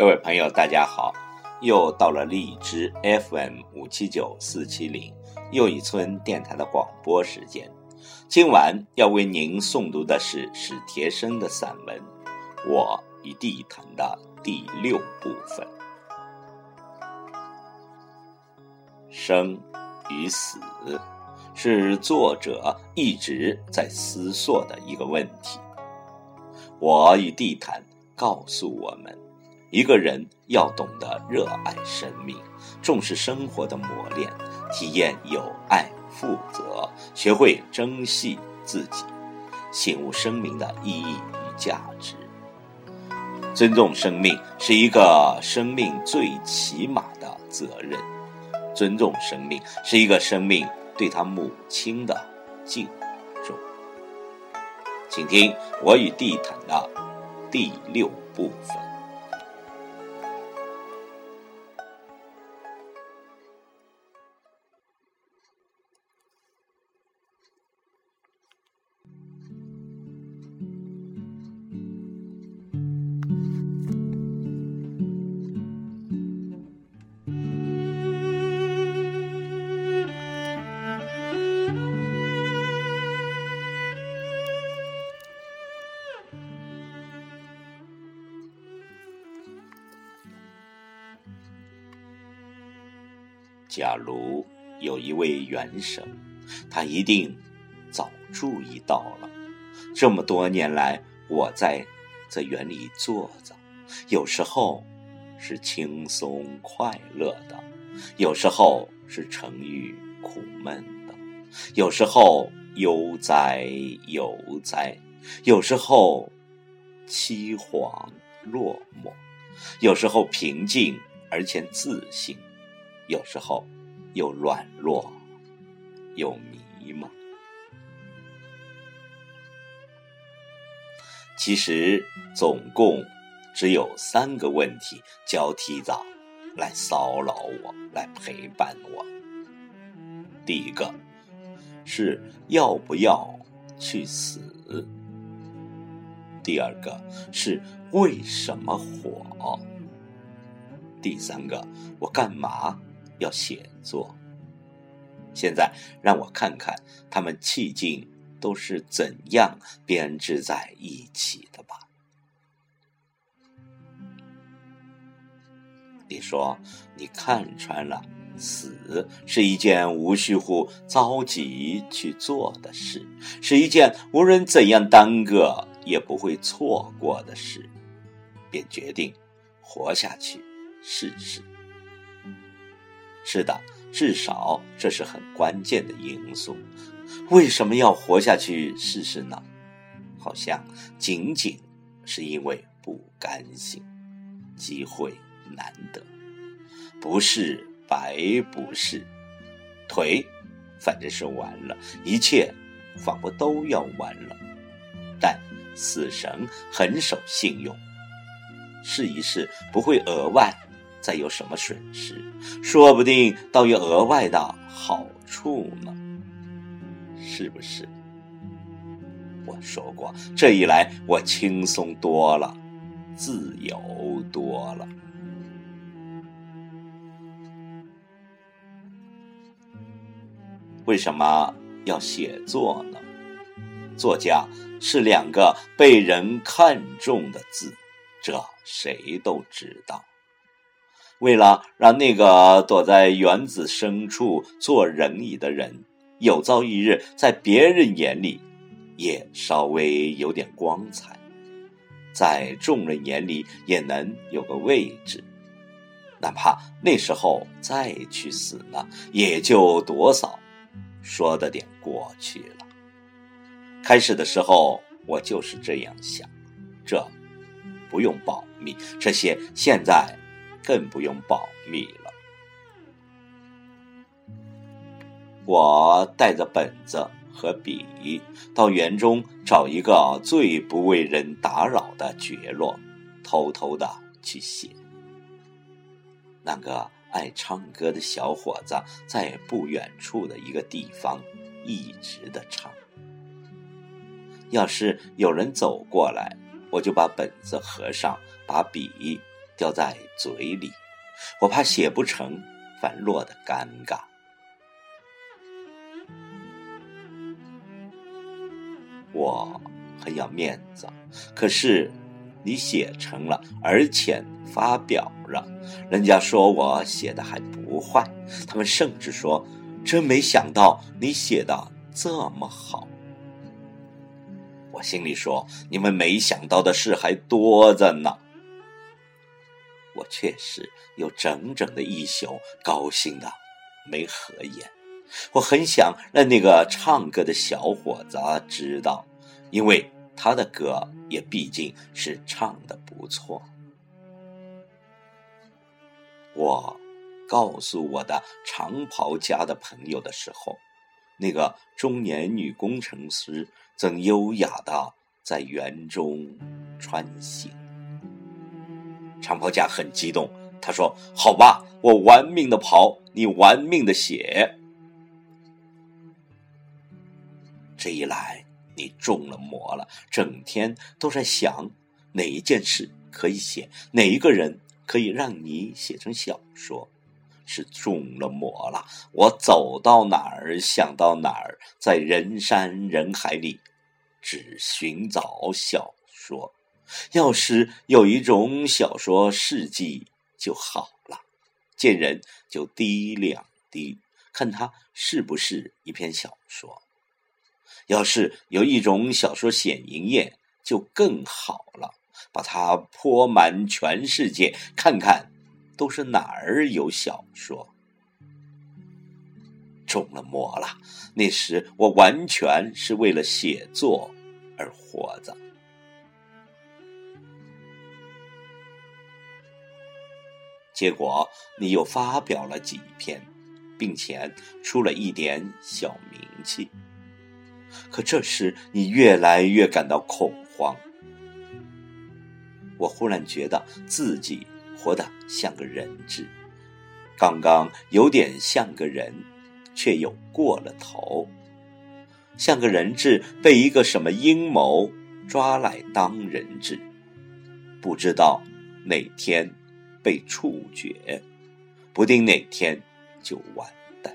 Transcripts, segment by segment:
各位朋友，大家好！又到了荔枝 FM 五七九四七零又一村电台的广播时间。今晚要为您诵读的是史铁生的散文《我与地坛》的第六部分。生与死是作者一直在思索的一个问题。我与地坛告诉我们。一个人要懂得热爱生命，重视生活的磨练，体验友爱、负责，学会珍惜自己，醒悟生命的意义与价值。尊重生命是一个生命最起码的责任。尊重生命是一个生命对他母亲的敬重。请听我与地毯的第六部分。假如有一位元神，他一定早注意到了。这么多年来，我在这园里坐着，有时候是轻松快乐的，有时候是沉郁苦闷的，有时候悠哉悠哉，有时候凄惶落寞，有时候平静而且自信。有时候，又软弱，又迷茫。其实，总共只有三个问题交替着来骚扰我，来陪伴我。第一个是要不要去死？第二个是为什么活？第三个我干嘛？要写作。现在让我看看他们迄今都是怎样编织在一起的吧。你说你看穿了，死是一件无需乎着急去做的事，是一件无论怎样耽搁也不会错过的事，便决定活下去试试。是的，至少这是很关键的因素。为什么要活下去试试呢？好像仅仅是因为不甘心，机会难得，不是白不是，腿反正是完了，一切仿佛都要完了。但死神很守信用，试一试不会额外。再有什么损失？说不定倒有额外的好处呢，是不是？我说过，这一来我轻松多了，自由多了。为什么要写作呢？作家是两个被人看重的字，这谁都知道。为了让那个躲在园子深处做人椅的人，有朝一日在别人眼里也稍微有点光彩，在众人眼里也能有个位置，哪怕那时候再去死呢，也就多少说的点过去了。开始的时候我就是这样想，这不用保密，这些现在。更不用保密了。我带着本子和笔到园中找一个最不为人打扰的角落，偷偷的去写。那个爱唱歌的小伙子在不远处的一个地方一直的唱。要是有人走过来，我就把本子合上，把笔。掉在嘴里，我怕写不成，反落得尴尬。我很要面子，可是你写成了，而且发表了，人家说我写的还不坏，他们甚至说，真没想到你写的这么好。我心里说，你们没想到的事还多着呢。我确实有整整的一宿高兴的没合眼。我很想让那个唱歌的小伙子知道，因为他的歌也毕竟是唱的不错。我告诉我的长袍家的朋友的时候，那个中年女工程师正优雅的在园中穿行。长袍家很激动，他说：“好吧，我玩命的跑，你玩命的写。”这一来，你中了魔了，整天都在想哪一件事可以写，哪一个人可以让你写成小说，是中了魔了。我走到哪儿想到哪儿，在人山人海里，只寻找小说。要是有一种小说事迹就好了，见人就滴两滴，看它是不是一篇小说。要是有一种小说显营业，就更好了。把它泼满全世界，看看都是哪儿有小说。中了魔了，那时我完全是为了写作而活着。结果你又发表了几篇，并且出了一点小名气。可这时，你越来越感到恐慌。我忽然觉得自己活得像个人质，刚刚有点像个人，却又过了头，像个人质被一个什么阴谋抓来当人质，不知道哪天被处决，不定哪天就完蛋。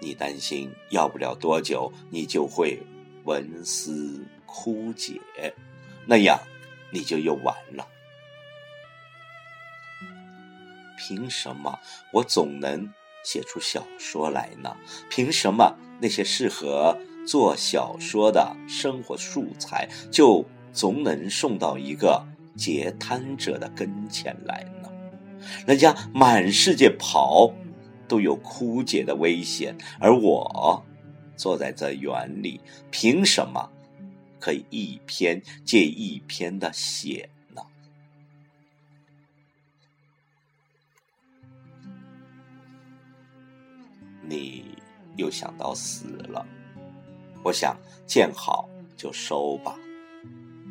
你担心，要不了多久，你就会文思枯竭，那样你就又完了。凭什么我总能写出小说来呢？凭什么那些适合做小说的生活素材，就总能送到一个截瘫者的跟前来呢？人家满世界跑。都有枯竭的危险，而我坐在这园里，凭什么可以一篇接一篇的写呢？你又想到死了，我想见好就收吧。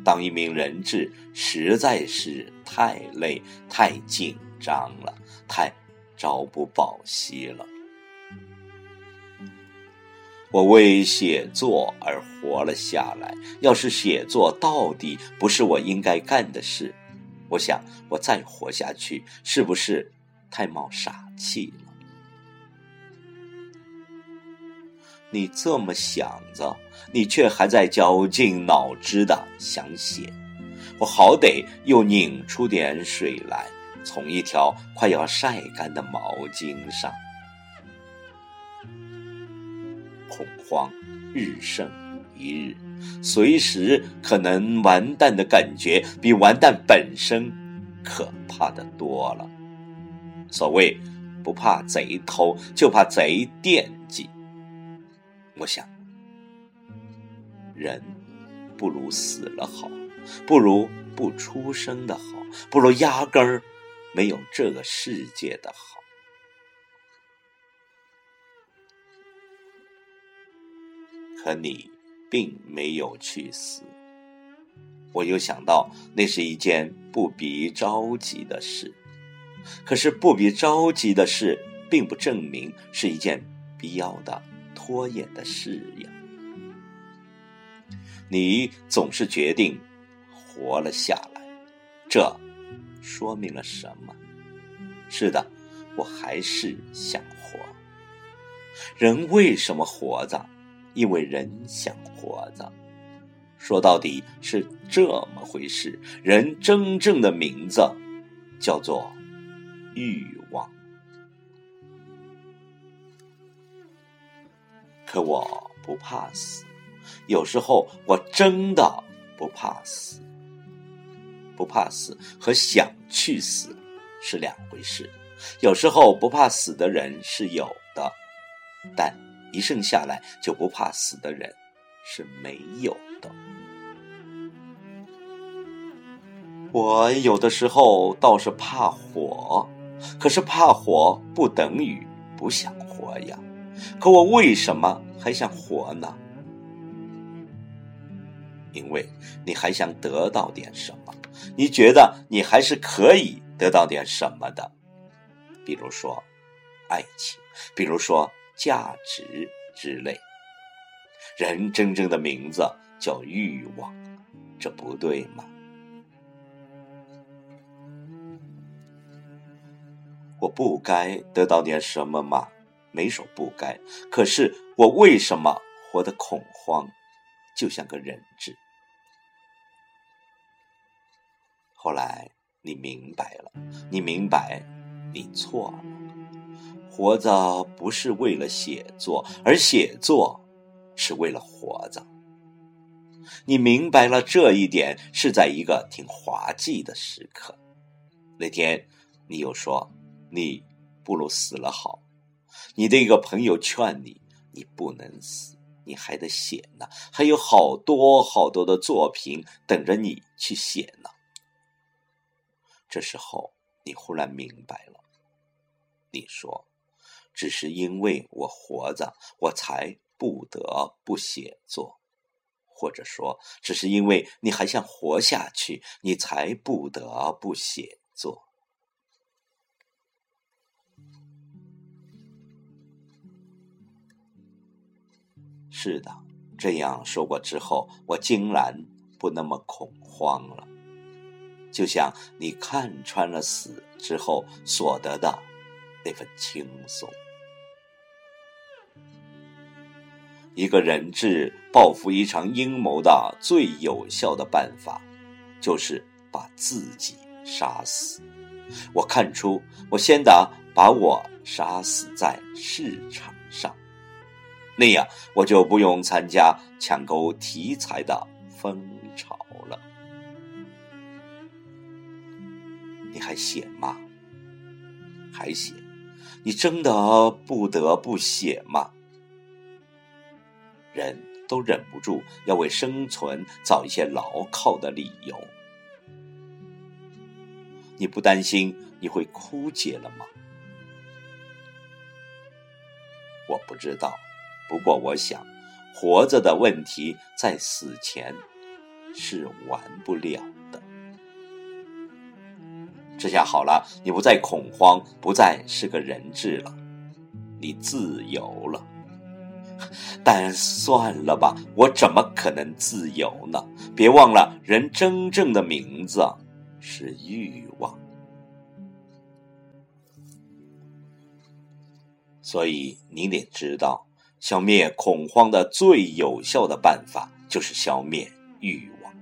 当一名人质实在是太累、太紧张了，太……朝不保夕了。我为写作而活了下来。要是写作到底不是我应该干的事，我想我再活下去是不是太冒傻气了？你这么想着，你却还在绞尽脑汁的想写。我好歹又拧出点水来。从一条快要晒干的毛巾上，恐慌日盛一日，随时可能完蛋的感觉比完蛋本身可怕的多了。所谓不怕贼偷，就怕贼惦记。我想，人不如死了好，不如不出生的好，不如压根儿。没有这个世界的好，可你并没有去死。我又想到，那是一件不必着急的事。可是不必着急的事，并不证明是一件必要的拖延的事呀。你总是决定活了下来。这说明了什么？是的，我还是想活。人为什么活着？因为人想活着。说到底是这么回事。人真正的名字叫做欲可我不怕死，有时候我真的不怕死。不怕死和想去死是两回事。有时候不怕死的人是有的，但一生下来就不怕死的人是没有的。我有的时候倒是怕火，可是怕火不等于不想活呀。可我为什么还想活呢？因为你还想得到点什么，你觉得你还是可以得到点什么的，比如说爱情，比如说价值之类。人真正的名字叫欲望，这不对吗？我不该得到点什么吗？没说不该，可是我为什么活得恐慌，就像个人质？后来你明白了，你明白，你错了。活着不是为了写作，而写作是为了活着。你明白了这一点，是在一个挺滑稽的时刻。那天，你又说你不如死了好。你的一个朋友劝你，你不能死，你还得写呢，还有好多好多的作品等着你去写呢。这时候，你忽然明白了。你说：“只是因为我活着，我才不得不写作；或者说，只是因为你还想活下去，你才不得不写作。”是的，这样说过之后，我竟然不那么恐慌了。就像你看穿了死之后所得的那份轻松。一个人质报复一场阴谋的最有效的办法，就是把自己杀死。我看出，我先得把我杀死在市场上，那样我就不用参加抢购题材的风潮了。你还写吗？还写？你真的不得不写吗？人都忍不住要为生存找一些牢靠的理由。你不担心你会枯竭了吗？我不知道，不过我想，活着的问题在死前是完不了的。这下好了，你不再恐慌，不再是个人质了，你自由了。但算了吧，我怎么可能自由呢？别忘了，人真正的名字是欲望。所以你得知道，消灭恐慌的最有效的办法就是消灭欲望。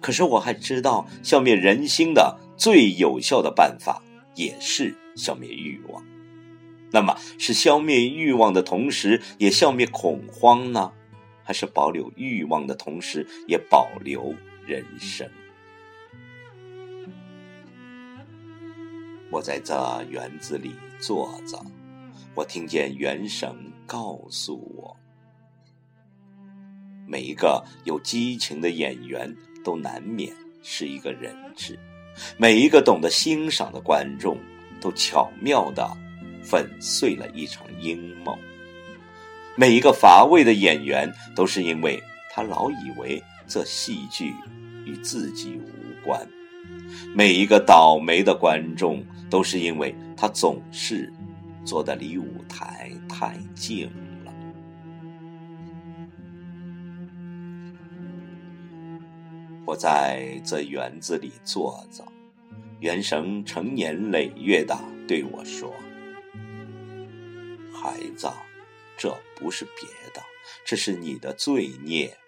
可是我还知道，消灭人心的。最有效的办法也是消灭欲望，那么是消灭欲望的同时也消灭恐慌呢，还是保留欲望的同时也保留人生？我在这园子里坐着，我听见元神告诉我：每一个有激情的演员都难免是一个人质。每一个懂得欣赏的观众，都巧妙的粉碎了一场阴谋。每一个乏味的演员，都是因为他老以为这戏剧与自己无关。每一个倒霉的观众，都是因为他总是坐的离舞台太近了。我在这园子里坐着，元神成年累月的对我说：“孩子，这不是别的，这是你的罪孽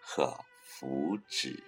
和福祉。”